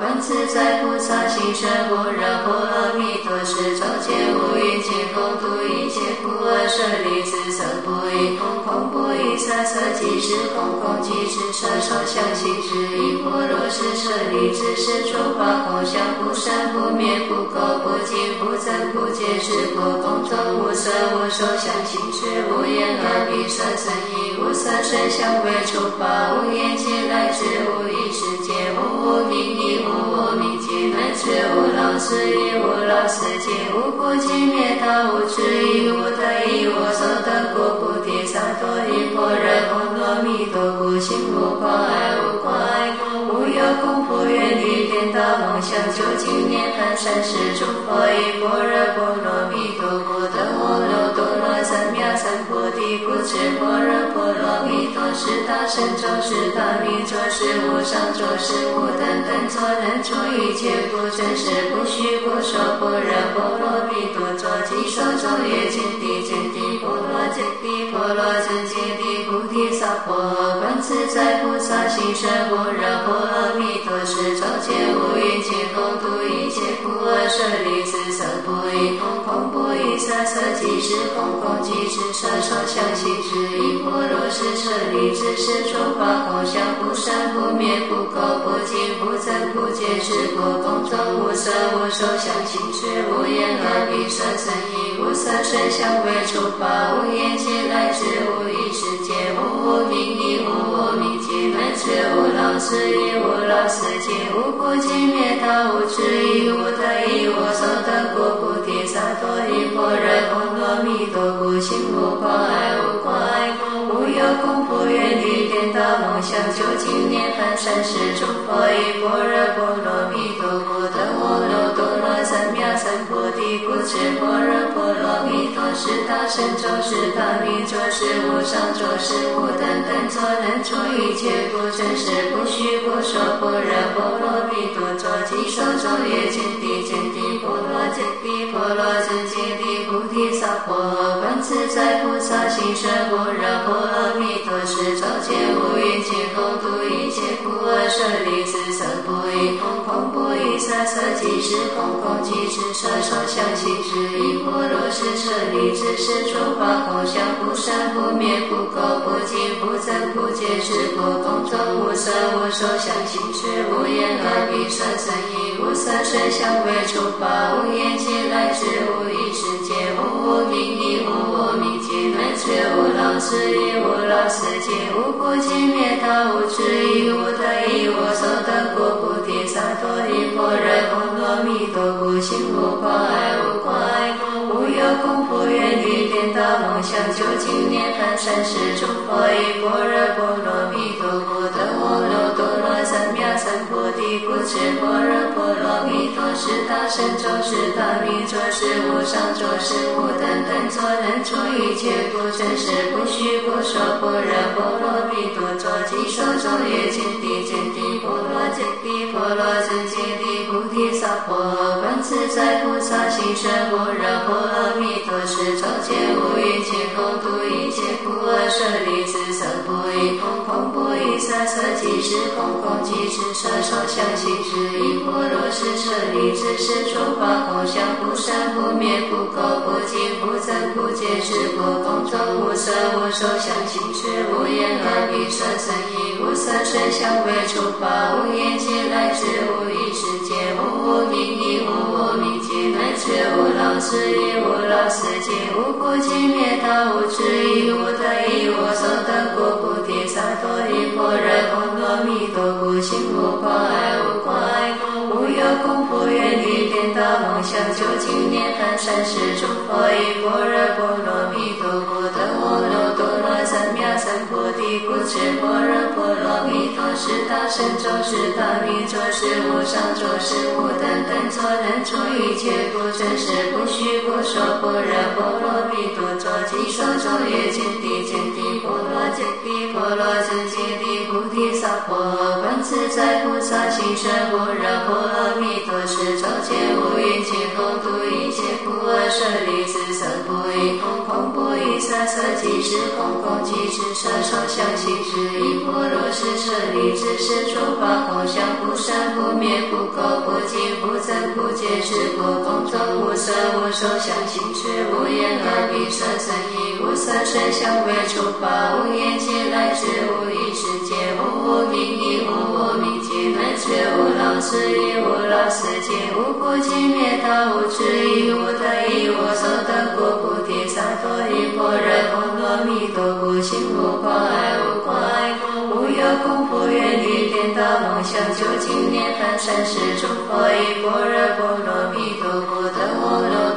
观自在菩萨行深般若波罗蜜多时，照见五蕴皆空，度一切苦厄，舍利子，色不异。空空，不异色，色即是空，空即是色，受想行识，亦波罗是舍利子，是诸法空相，不生不灭，不垢不净，不增不减，是故空中无色无受想行识，无眼耳鼻舌身意，无色声香味触法，无眼界乃至无意识界，无无明亦无。无明尽，乃至无老死亦无老死尽，无苦集灭道，无智亦无得亦无所得故，菩提萨埵依般若波罗蜜多故，心无挂碍，无挂碍故，无有功夫愿力颠倒梦想，究竟涅槃三世诸佛依般若波罗蜜多故，得阿耨多罗三藐三菩提，故知般若波罗蜜多是大神咒，是大明咒，是无上咒，是无等等咒能。除一切苦真实不虚不说般若波罗蜜多作即受咒业见地见地波罗揭谛波罗僧揭谛菩提萨婆诃观自在菩萨行深般若波罗蜜多时，照见五蕴皆空，度一切苦厄，舍利子，色不异空，空不异色，色即是空，空即是色，受想行识，亦复如是舍利子，是诸法空相，不生不灭，不垢，是故空中无色无受想行识，无眼耳鼻舌身意，无色声香味触法，无眼界乃至无意识界，无无明亦无无明尽，乃至无老死亦无老死尽，无苦集灭道，无智亦无得以无所得故，菩提萨埵依般若波罗蜜多故，心无挂碍，无挂碍无有空不愿力颠倒梦想，究竟涅槃三世诸佛依般若波。罗蜜多故，得阿耨多罗三藐三菩提。故知般若波罗蜜多是大神咒，是大明咒，是无上咒，是无等等咒，能除一切苦真实不说。般若波罗蜜多咒，即说咒曰：揭谛揭谛波罗揭谛波罗僧揭谛菩提萨婆诃观自在菩萨行深般若波罗蜜多时，照见五蕴皆空，度一切，舍利子，色不异空。空不异色，色即是空，空即是色，受想行识，亦波罗是舍利子，是诸法空相，不生不灭，不垢不净，不增不减，是故空中无色无受想行识，无眼耳鼻舌身意，无色声香味触法，无眼界乃至无意识界，无无明亦无无明尽，乃至无老死亦无老死尽，无苦尽灭道，无智亦多故，心无挂碍，无挂碍故，无有恐怖愿力颠倒梦想，究竟涅槃三世诸佛依般若波罗蜜多故，得阿耨多罗三藐。三菩提。故知般若波罗蜜多是大神咒，是大明咒，是无上咒，是无等等作，能出一切不真实不虚不说。般若波罗蜜多作，即受咒业见地见地波罗揭谛波罗。僧揭谛菩提萨婆诃观自在菩萨行深般若波罗蜜多时，照见五蕴皆空，度一切苦厄，舍利子，色不异空，空不异色，色即是空，空即是色，受想行识，亦波罗是舍利子，是诸法空相，不生不灭，不垢不净，不增不减，是故空中无色无受想行识，无眼耳鼻舌身意，无色声香味触法，无眼界乃至。无意识界，无无明亦无无明界，乃至无老死亦无老死界，无苦尽灭道，无智亦无得亦无所得故，菩提萨埵依般若波罗蜜多故，心无挂碍，无挂碍故，无有功夫愿力颠倒梦想，究竟涅槃三世诸佛依般若波罗蜜多故，故知般若波罗蜜多是大神咒，是大明咒，是无上咒，是无等等咒，能除一切苦真实不虚不说。般若波罗蜜多咒，即说咒业见地见地波罗揭谛波罗僧揭谛菩提萨婆诃观自在菩萨行深般若波罗蜜多时，照见五蕴皆空，度一切苦舍利子，色不异空，空不异色，色即是空，空即是色，受想行识，亦波罗是舍利子，是诸法空相，不生不灭，不垢不净，不增不减是故空中无色无受想行识无眼耳鼻舌身意无色声香味触法无眼界乃至无意识界无无明亦无无明界乃至无老死亦无老死尽无苦尽灭道无智亦无得意无所得故菩提萨埵依般若波罗蜜多故心无挂碍无挂碍故无有恐怖，远离颠倒梦想究竟涅槃三世诸佛依般若波罗蜜多故得阿耨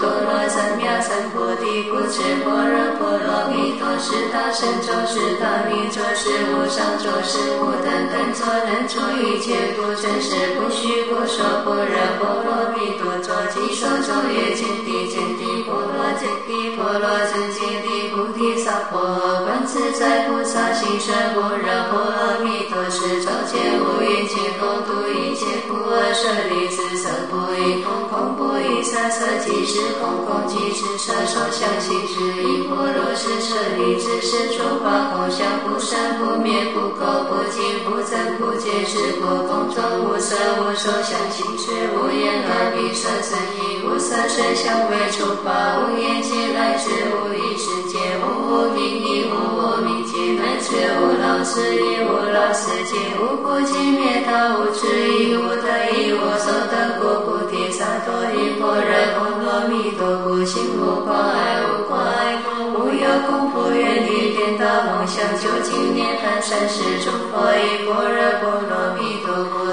三藐三菩提故知般若波罗蜜多是大神咒是大明咒是无上咒是无等等咒能除一切苦真实不虚故说般若波罗蜜多咒即说咒曰见地见地波罗揭谛波罗僧揭谛菩提萨婆诃观自在菩萨行深般若波罗蜜多时，照见五蕴皆空，度一切苦厄舍利子，色不异空，空不异色，色即是空，空即是色，受想行识，亦波罗是舍利子，是诸法空相，不生不灭，不垢不净，不增不减，是故空中无色无受想行识，无眼耳鼻舌身意，无色声香味触法，无眼界乃至无意识界，无无明亦无无明界，乃至无老死亦无老死界，无苦集灭道无智亦无得意无所得故菩提萨埵依波若波罗蜜多故心无挂碍无挂碍无有恐怖远离颠倒梦想究竟涅槃三世诸佛依般若波罗蜜多故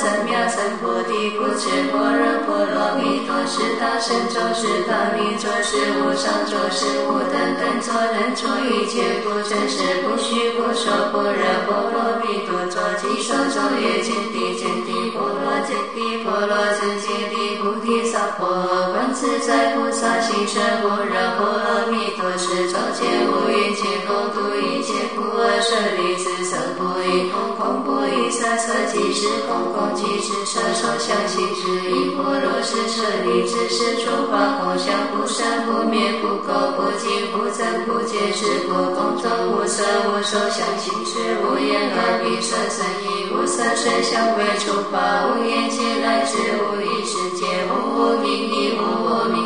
三藐三菩提故知般若波罗蜜多是大神咒是大明咒是无上咒是无等等咒能除一切故真实不虚故说般若波罗蜜多咒即说咒曰见地见地波罗揭谛波罗僧揭谛菩提萨婆诃观自在菩萨行深般若波罗蜜多时，照见五蕴皆空，度一切苦厄舍利子，色不异空，空不异色，色即是空，空即是色，受想行识，亦波罗是舍利子，是诸法空相，不生不灭，不垢不净，不增不减，是故空中无色无受想行识，无眼耳鼻舌身意，无色声香味触法，无眼界乃至无意识界，无无明亦无无明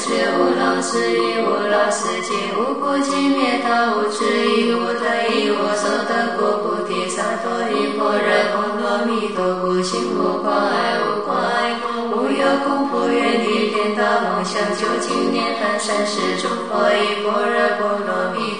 界，乃至无老死亦无老死界，无苦集灭道无智亦无得以无所得故菩提萨埵依般若波罗蜜多故心无挂碍无挂碍故无有恐怖，远离颠倒梦想究竟涅槃三世诸佛依般若波罗蜜多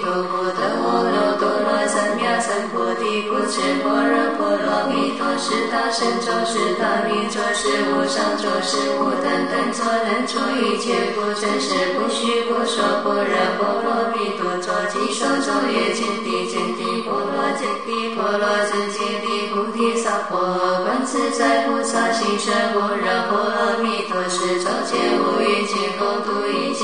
三菩提故知般若波罗蜜多是大神咒是大明咒是无上咒是无等等作能除一切苦真实不虚故说般若波罗蜜多作即受咒曰见地见地波罗揭谛波罗僧揭谛菩提萨婆诃观自在菩萨行深般若波罗蜜多时，照见五蕴皆空，度一切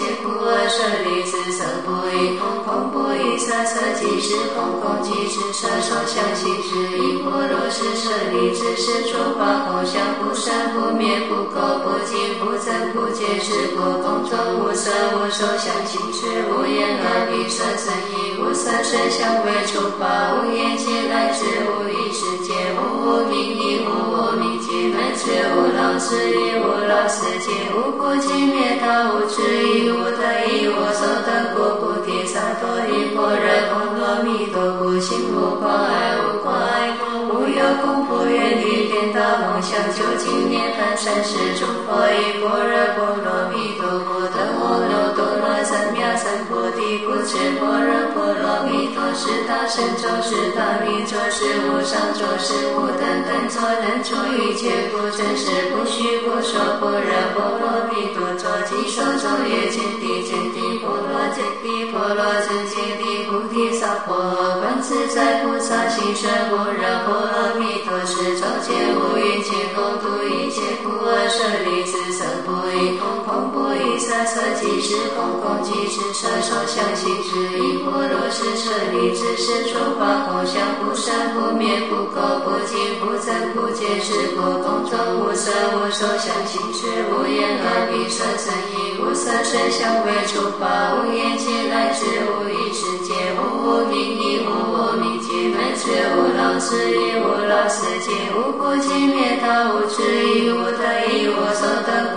舍利子，色不异空，空不异色，色即是空，空即是色，受想行识，亦波罗是舍利子，是诸法空相，不生不灭，不垢不净，不增不减，是故空中无色无受想行识，无眼耳鼻舌身意，无色声香味触法，无眼界乃至无意识界，无无明亦无无明尽，乃至无老死亦无老死尽，无苦集灭道无智亦心无挂碍无挂碍无有功夫愿力颠倒梦想究竟涅槃三世诸佛依般若波罗蜜。提故知般若波罗蜜多是大神咒是大明咒是无上咒是无等等作能出一切故真实不虚不说般若波罗蜜多作即受咒曰见地见地波罗揭谛波罗僧揭谛菩提萨婆诃观自在菩萨行深般若波罗蜜多时，照见五蕴皆空，度一切苦厄舍利子，色不异空，色，色即是空，空即是色，受想行识，亦波罗是舍利子，是诸法空相，不生不灭，不垢不净，不增不减，是故空中无色无受想行识，无眼耳鼻舌身意，无色声香味触法，无眼界乃至无意识界，无无明亦无无明界，乃至无老死亦无老死界，无苦集灭道无智亦无所得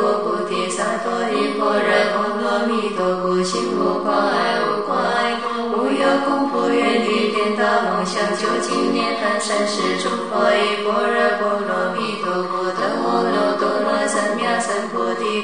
萨埵依婆若波罗蜜多故，心无挂碍，无挂碍故，无有恐怖，远离颠倒梦想，究竟涅槃三世诸佛依般若波罗蜜多故，得阿耨。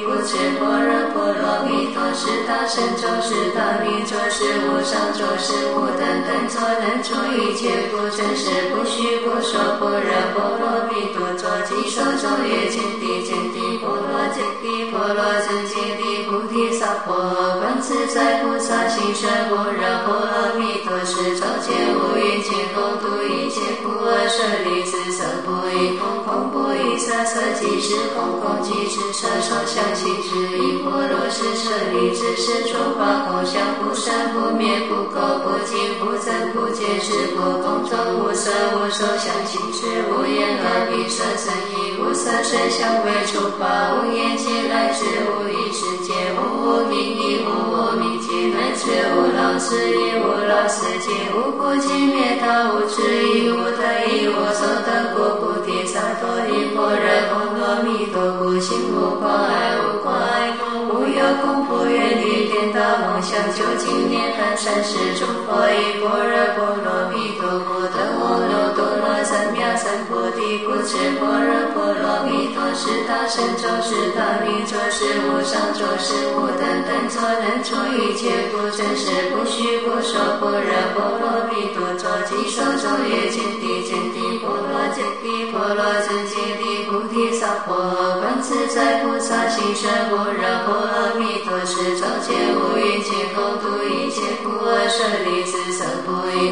故知般若波罗蜜多是大神咒，是大明咒，是无上咒，是无等等咒，能除一切苦，真实不虚不说。般若波罗蜜多咒，即说咒曰：揭谛，揭谛波罗揭谛，波罗僧揭谛，菩提萨婆诃。观自在菩萨行深般若波罗蜜多时，照见五蕴皆空，度一切苦厄舍利子，色不异空，空不异色，色即是空，空即是色，受想行识，一波罗是舍利子，是诸法空相，不生不灭，不垢不净，不增不减，是故空中无色无受想行识，无眼耳鼻舌身意，无色声香味触法，无眼界来之无意识界，无无明亦无无明尽，乃至无老死亦无老死尽，无苦集灭道，无智亦无得亦无所得故，菩提萨埵依般若阿弥陀佛，心无挂碍，无挂碍故，无有恐怖远离颠倒梦想，究竟涅槃三世诸佛依般若波罗蜜多故，得阿耨多罗三藐三菩提，故知般若波罗蜜多是大神咒，是大明咒，是无上咒，是无等等咒，能除一切苦，真实不虚不说。般若波罗蜜多咒，即说咒曰：见地见地波罗揭谛，波罗僧揭谛，菩提萨婆诃。观自在菩萨行深般若波罗蜜多时，照见五蕴皆空，度一切苦厄舍利子，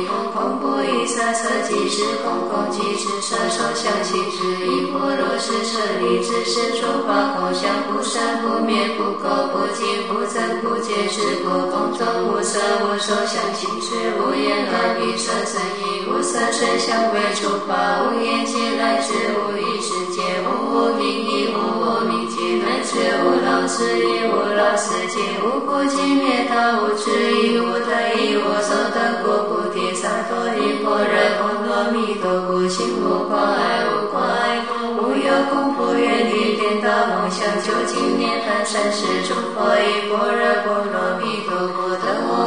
空，空不异色，色即是空，空即是色，受想行识，一波罗是舍利子，是诸法空相，不生不灭，不垢不净，不增不减，是故空中无色无受想行识，无眼耳鼻舌身意，无色声香味触法，无眼界来之无意识界，无无明界，乃至无老死亦无老死尽，无苦集灭道，无智亦无得以无所得故，菩提萨埵依般若波罗蜜多故，心无挂碍，无挂碍故，无有恐怖远离颠倒梦想，究竟涅槃三世诸佛依般若波罗蜜多故，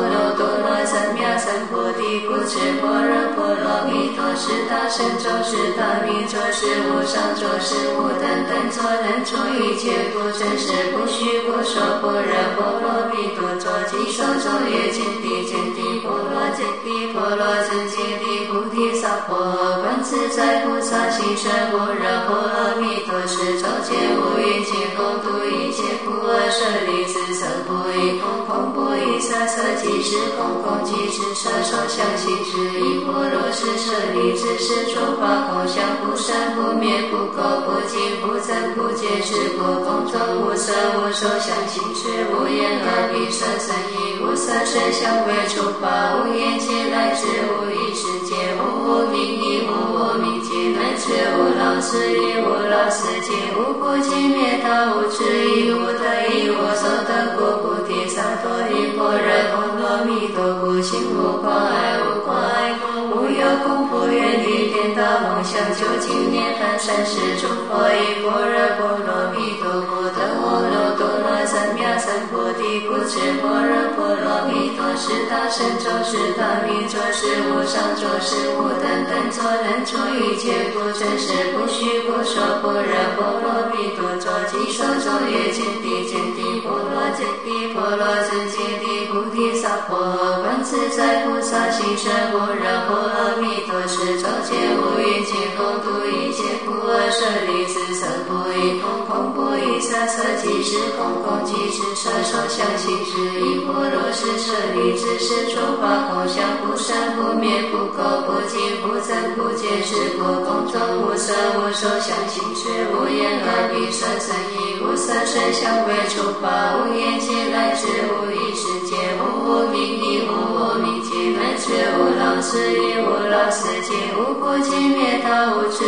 得阿耨多罗三藐三菩提，故知般若波罗蜜多是大神咒，是大明咒，是无上咒，是无等等咒，能除一切苦，真实不虚不说。般若波罗蜜多咒，即说咒曰：见地见地揭谛，波罗僧揭谛，菩提萨婆诃。观自在菩萨行深般若波罗蜜多时，照见五蕴皆空，度一切苦厄舍利子，色不异空，空不异色，色即是空，空即是色，受想行识，亦复如是舍利子，是诸法空相，不生不灭，不垢不净，不增不减，是故空中无色无受想行识，无眼耳鼻舌身意，无色声香味触法，无眼界来之无意识界，无无明亦无无明尽，乃至无老死亦无老死尽，无苦集灭道，无智亦无得亦无所得故，菩提萨埵依般若波罗蜜多故，心无挂碍，无故，无有恐怖愿力颠倒梦想，究竟涅槃三世诸佛依般若波罗蜜多故，得阿耨多罗三藐三菩提，故知般若波罗蜜多是大神咒，是大明咒，是无上咒，是无等等咒，能除一切苦，真实不虚说。般若波罗蜜多咒，即说咒曰：揭谛，揭谛波罗揭谛，波罗僧揭谛，菩提萨婆诃。观自在菩萨行深般若波罗蜜多时，照见五蕴皆空，度一切苦厄舍利子，色不异空，空不异色，色即是空，空即是色，受想行识，亦复如是舍利子，是诸法空相，不生不灭，不垢不净，不增不减，是故空中无色无受想行识，无眼耳鼻舌身意，无色声香味触法，无眼界来之无意识界，无无明亦无无明尽，乃至无老死亦无老死尽，无苦集灭道，无智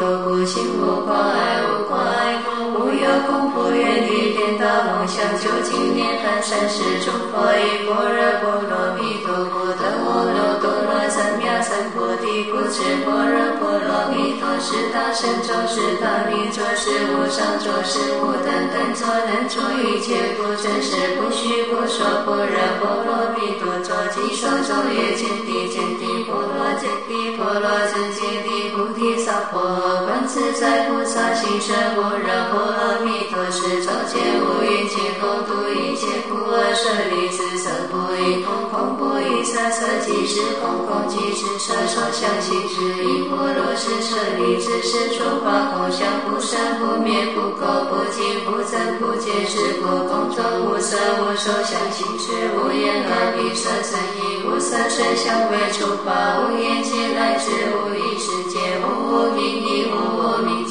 多过，心无挂碍，无挂碍，无有恐怖远离颠倒。梦想，究竟涅槃三世诸佛依般若波罗蜜多故，得阿耨多罗三三菩提，故知般若波罗蜜多是大神咒是大明咒是无上咒是无等等咒能除一切不真实不虚不说般若波罗蜜多咒即说咒曰见地见地波罗揭谛波罗僧揭谛菩提萨婆诃。观自在菩萨行深般若波罗蜜多是周劫无云尽共度一切苦厄舍利子色不异空空不色色即是空空即是色受想行识一波罗是舍利子是诸法空相不生不灭不垢不净不增不减是故空中无色无受想行识无眼耳鼻舌身意无色声香味触法无眼界乃至无意识界无无明亦无无明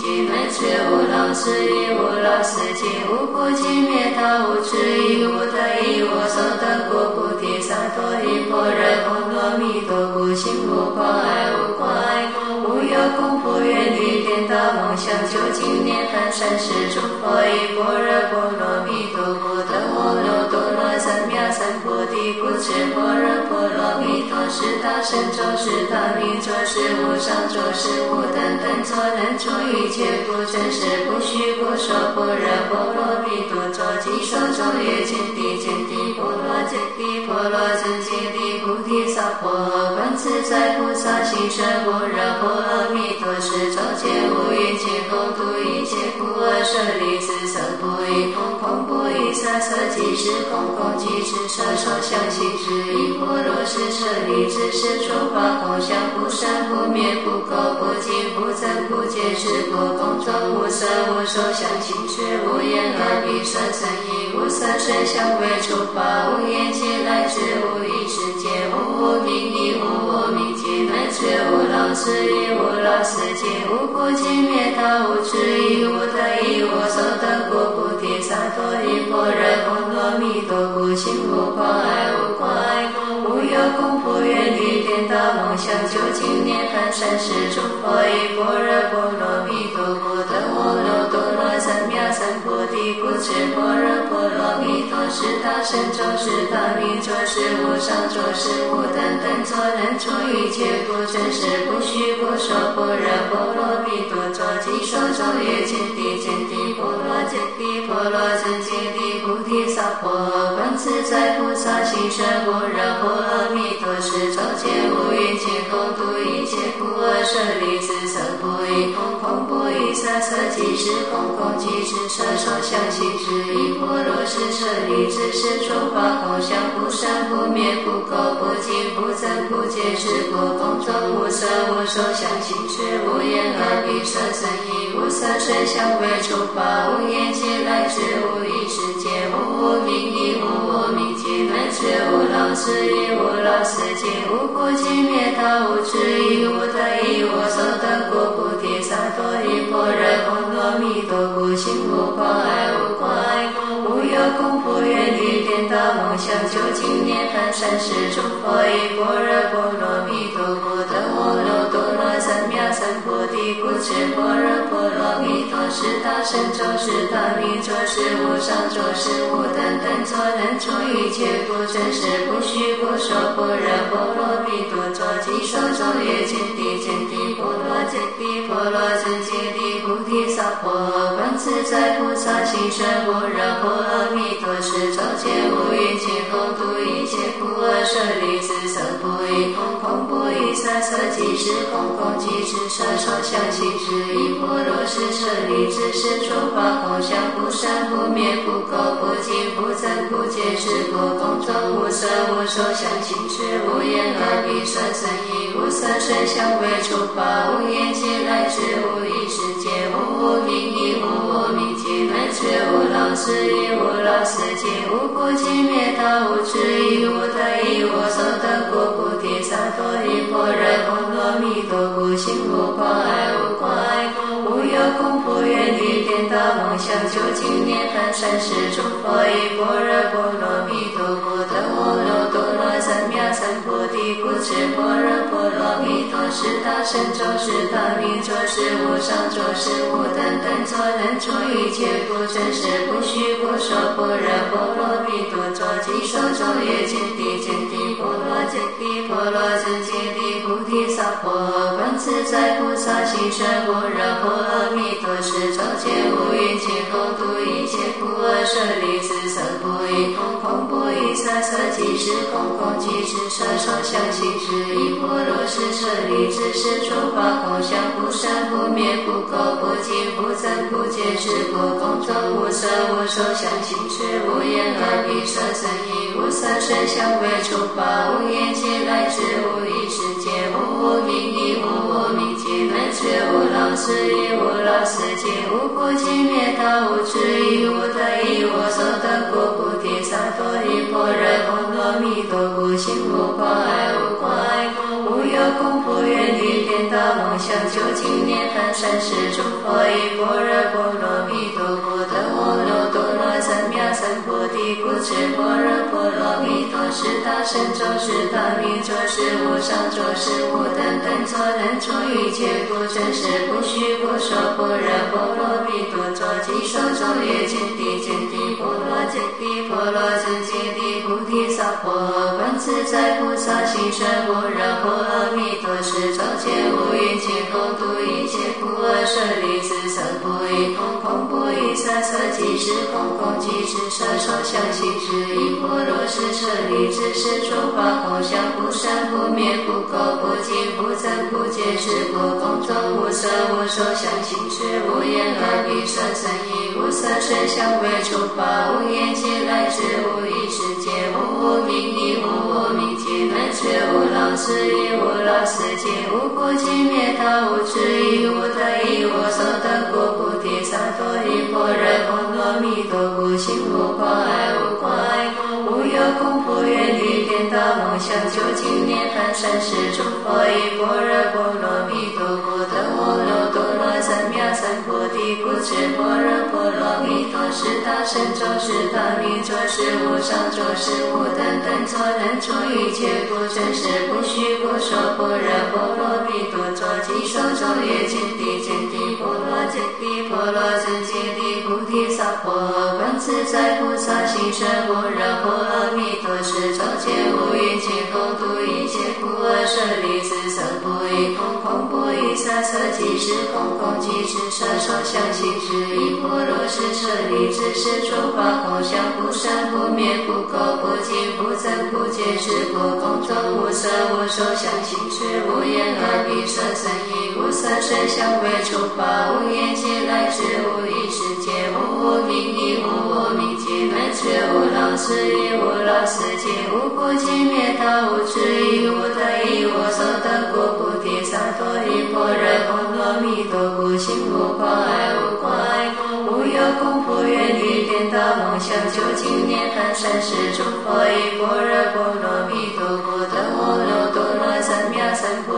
无老死亦无老死尽无苦集灭道无智亦无得亦无所得故菩提萨埵依般若波罗蜜多故心无挂碍无挂碍故无有恐怖远离颠倒梦想究竟涅槃三世诸佛依般若波罗蜜多故得阿三菩提故知般若波罗蜜多是大神咒是大明咒是无上咒是无等等咒能除一切不真实不虚不说般若波罗蜜多咒即受咒也见地见地。波罗揭谛波罗僧揭谛菩提萨婆诃。观自在菩萨行深般若波罗蜜多是周劫无云尽共度一切苦厄舍利子色不异空空不异色色即是空空即是色受想行识一波罗是舍利子是诸法空相不生不灭不垢不净不增不减是故空中无色无受想行识无眼耳鼻舌身意无色声香味触法无眼界乃至无意识界无无明亦无无明尽乃至无老死亦无老死尽无苦集灭道无智亦无得亦无所得故菩提萨埵依般若波罗蜜多故心无挂碍无挂碍故无有恐怖远离颠倒梦想究竟涅槃三世诸佛依般若波罗蜜多故三藐三菩提故知般若波罗蜜多是大神咒是大明咒是无上咒是无等等咒能除一切苦真实不虚不说般若波罗蜜多咒即说咒曰见地见地波罗揭谛波罗僧揭谛菩提萨婆诃。观自在菩萨行深般若波罗蜜多时，照见五蕴皆空度一切苦厄舍利子色空空不异色色即是空空即是色受想行识一波罗是舍利子是诸法空相不生不灭不垢不净不增不减是故空中无色无受想行识无眼耳鼻舌身意无色声香味触法无眼界乃至无意识界无无明亦无无明尽乃至无老死亦无老死尽无苦集灭道无智亦无得亦无所得故不萨埵依般若波罗蜜多故心无挂碍无挂碍故无有恐怖远离颠倒梦想究竟涅槃三世诸佛依般若波罗蜜多故得阿耨提故知般若波罗蜜多是大神咒是大明咒是无上咒是无等等作能作一切不真实不虚不说般若波罗蜜多作即受咒也见地见地波罗揭谛波罗僧揭谛菩提萨婆诃。观自在菩萨行深般若波罗蜜多时，照见五蕴皆空度一切苦厄舍利子色不异空空不异色色即是空空即是色受想行识一波罗是舍利子是诸法空相不生不灭不垢不净不增不减是故空中无色无受想行识无眼耳鼻舌身意无色声香味触法无眼界乃至无意识界无无明亦无无明无老死亦无老死尽无苦集灭道无智亦无得以无所得故菩提萨埵依般若波罗蜜多故心无挂碍无挂碍。故无有恐怖远离颠倒梦想究竟涅槃三世诸佛依般若波罗蜜。多三菩提故知般若波罗蜜多是大神咒是大明咒是无上咒是无等等作能除一切。不真实不虚不说般若波罗蜜多作即受咒业见地见地波罗揭谛波罗僧揭谛菩提萨婆观自在菩萨行深般若波罗蜜多是照见五蕴皆空度舍利子色不异空空不异色色即是空空即是色受想行识亦复如是舍利子是诸法空相不生不灭不垢不净不增不减是故空中无色无受想行识无眼耳鼻舌身意无色声香味触法无眼界乃至无意识界无无明亦无无明尽乃至无老死亦无老死尽无苦集灭道无智多故心无挂碍无挂碍故无有恐怖愿力颠倒。梦想究竟涅槃三世诸佛依般若波罗蜜多故故知般若波罗蜜多是大神咒是大明咒是无上咒是无等等咒能除一切苦真实不虚不说般若波罗蜜多咒即受咒业见地见地波罗揭谛波罗僧揭谛菩提萨婆诃观自在菩萨行深般若波罗蜜多是照见五蕴皆空度一切苦厄舍利子色不异空空不异色色即是空空即是色受想行识一波罗是舍利子是诸法空相不生不灭不垢不净不增不减是故空中无色无受想行识无眼耳鼻舌身意无色声香味触法无眼界乃至无意识界无无明亦无无明尽乃至无老死亦无老死尽无苦集灭道无智亦无得亦无所得故菩提萨埵依般若波罗蜜多故心无挂碍无挂碍故无有恐怖远离颠倒梦想究竟涅槃三世诸佛依般若波罗蜜多故得阿耨多罗三藐三菩提故知般若波罗蜜多是大神咒是大明咒是无上咒是无等等咒能除一切不真实不虚不说般若波罗蜜多作即受咒业见地见地波罗揭谛波罗僧揭谛菩提萨婆诃观自在菩萨行深般若波罗蜜多时照见五蕴皆空度一切苦厄舍利子色不异空空不异色色即是空空即是色受想行识亦波罗是舍利子是诸法空相不生不灭不垢不净不增不减是故空中无色无受想行识无眼耳鼻舌身意无色声香味触法无眼界乃至无意识界无无明亦无无明界乃至无老死亦无老死界无苦集灭道无智亦无得亦无所得故菩提萨埵依般若波罗蜜多故心无挂碍无挂碍故无有恐怖远离颠倒梦想究竟涅槃三世诸佛依般若波罗蜜多故得阿耨多罗三藐三菩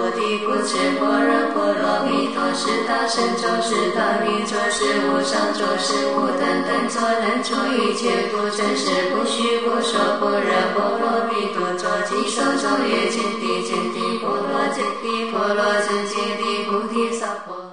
提故知般若波罗蜜多是大神咒是大明咒是无上咒是无等等咒能除一切苦真实不虚不说般若波罗蜜多咒即说咒曰：揭谛，揭谛波罗揭谛波罗僧揭谛菩提萨婆诃。